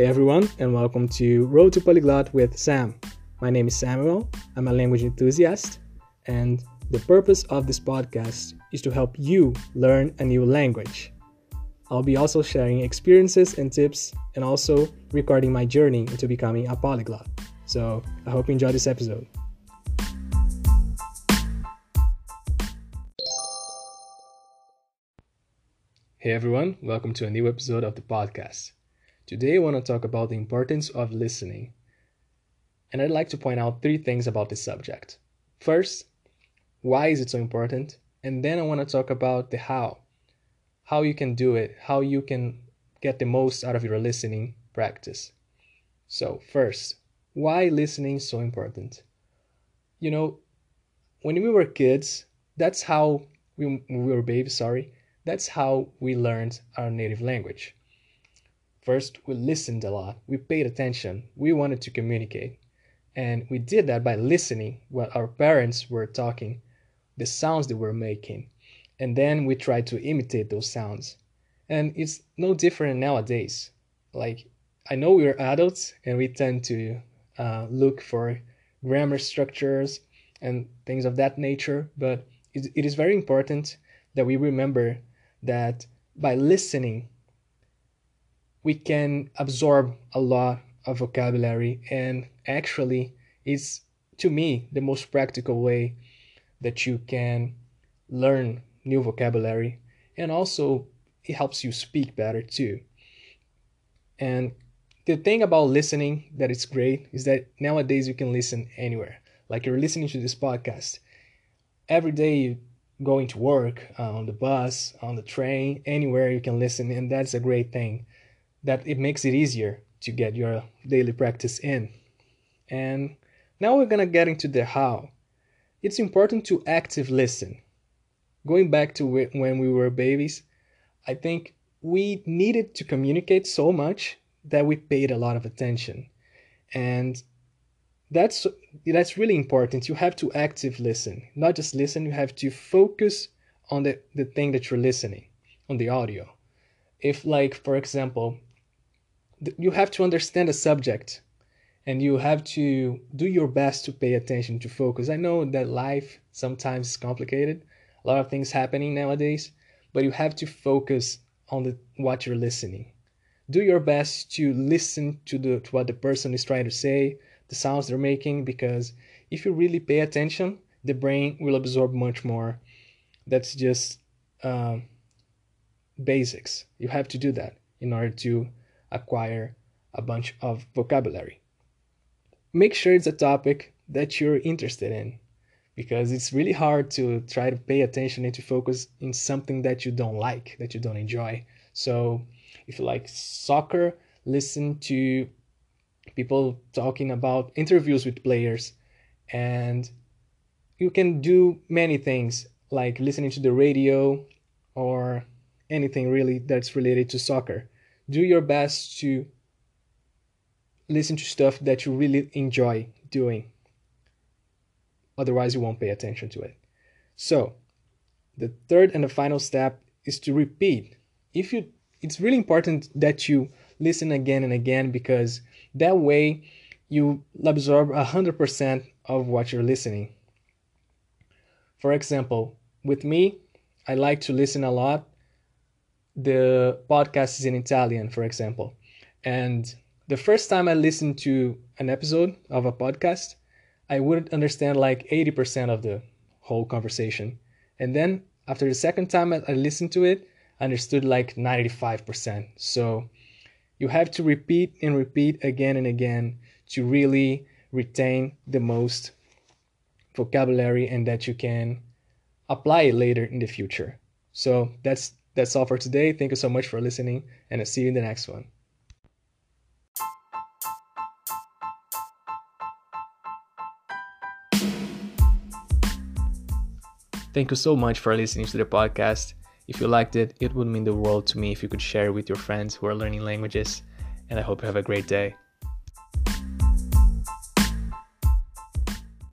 Hey everyone, and welcome to Road to Polyglot with Sam. My name is Samuel, I'm a language enthusiast, and the purpose of this podcast is to help you learn a new language. I'll be also sharing experiences and tips, and also recording my journey into becoming a polyglot. So I hope you enjoy this episode. Hey everyone, welcome to a new episode of the podcast. Today I want to talk about the importance of listening. And I'd like to point out three things about this subject. First, why is it so important? And then I want to talk about the how. How you can do it, how you can get the most out of your listening practice. So, first, why listening is so important? You know, when we were kids, that's how we, we were babies, sorry that's how we learned our native language. First, we listened a lot, we paid attention, we wanted to communicate. And we did that by listening what our parents were talking, the sounds they were making. And then we tried to imitate those sounds. And it's no different nowadays. Like, I know we're adults and we tend to uh, look for grammar structures and things of that nature, but it, it is very important that we remember that by listening, we can absorb a lot of vocabulary and actually it's to me the most practical way that you can learn new vocabulary and also it helps you speak better too. And the thing about listening that is great is that nowadays you can listen anywhere. Like you're listening to this podcast. Every day you going to work, uh, on the bus, on the train, anywhere you can listen, and that's a great thing. That it makes it easier to get your daily practice in. And now we're gonna get into the how. It's important to active listen. Going back to when we were babies, I think we needed to communicate so much that we paid a lot of attention. And that's that's really important you have to active listen not just listen you have to focus on the, the thing that you're listening on the audio if like for example you have to understand the subject and you have to do your best to pay attention to focus i know that life sometimes is complicated a lot of things happening nowadays but you have to focus on the what you're listening do your best to listen to the to what the person is trying to say the sounds they're making because if you really pay attention, the brain will absorb much more. That's just um, basics. You have to do that in order to acquire a bunch of vocabulary. Make sure it's a topic that you're interested in because it's really hard to try to pay attention and to focus in something that you don't like, that you don't enjoy. So, if you like soccer, listen to people talking about interviews with players and you can do many things like listening to the radio or anything really that's related to soccer do your best to listen to stuff that you really enjoy doing otherwise you won't pay attention to it so the third and the final step is to repeat if you it's really important that you listen again and again because that way you absorb 100% of what you're listening. For example, with me, I like to listen a lot. The podcast is in Italian, for example. And the first time I listened to an episode of a podcast, I wouldn't understand like 80% of the whole conversation. And then after the second time I listened to it, I understood like 95%. So you have to repeat and repeat again and again to really retain the most vocabulary and that you can apply it later in the future. So that's that's all for today. Thank you so much for listening and I'll see you in the next one. Thank you so much for listening to the podcast. If you liked it, it would mean the world to me if you could share it with your friends who are learning languages, and I hope you have a great day.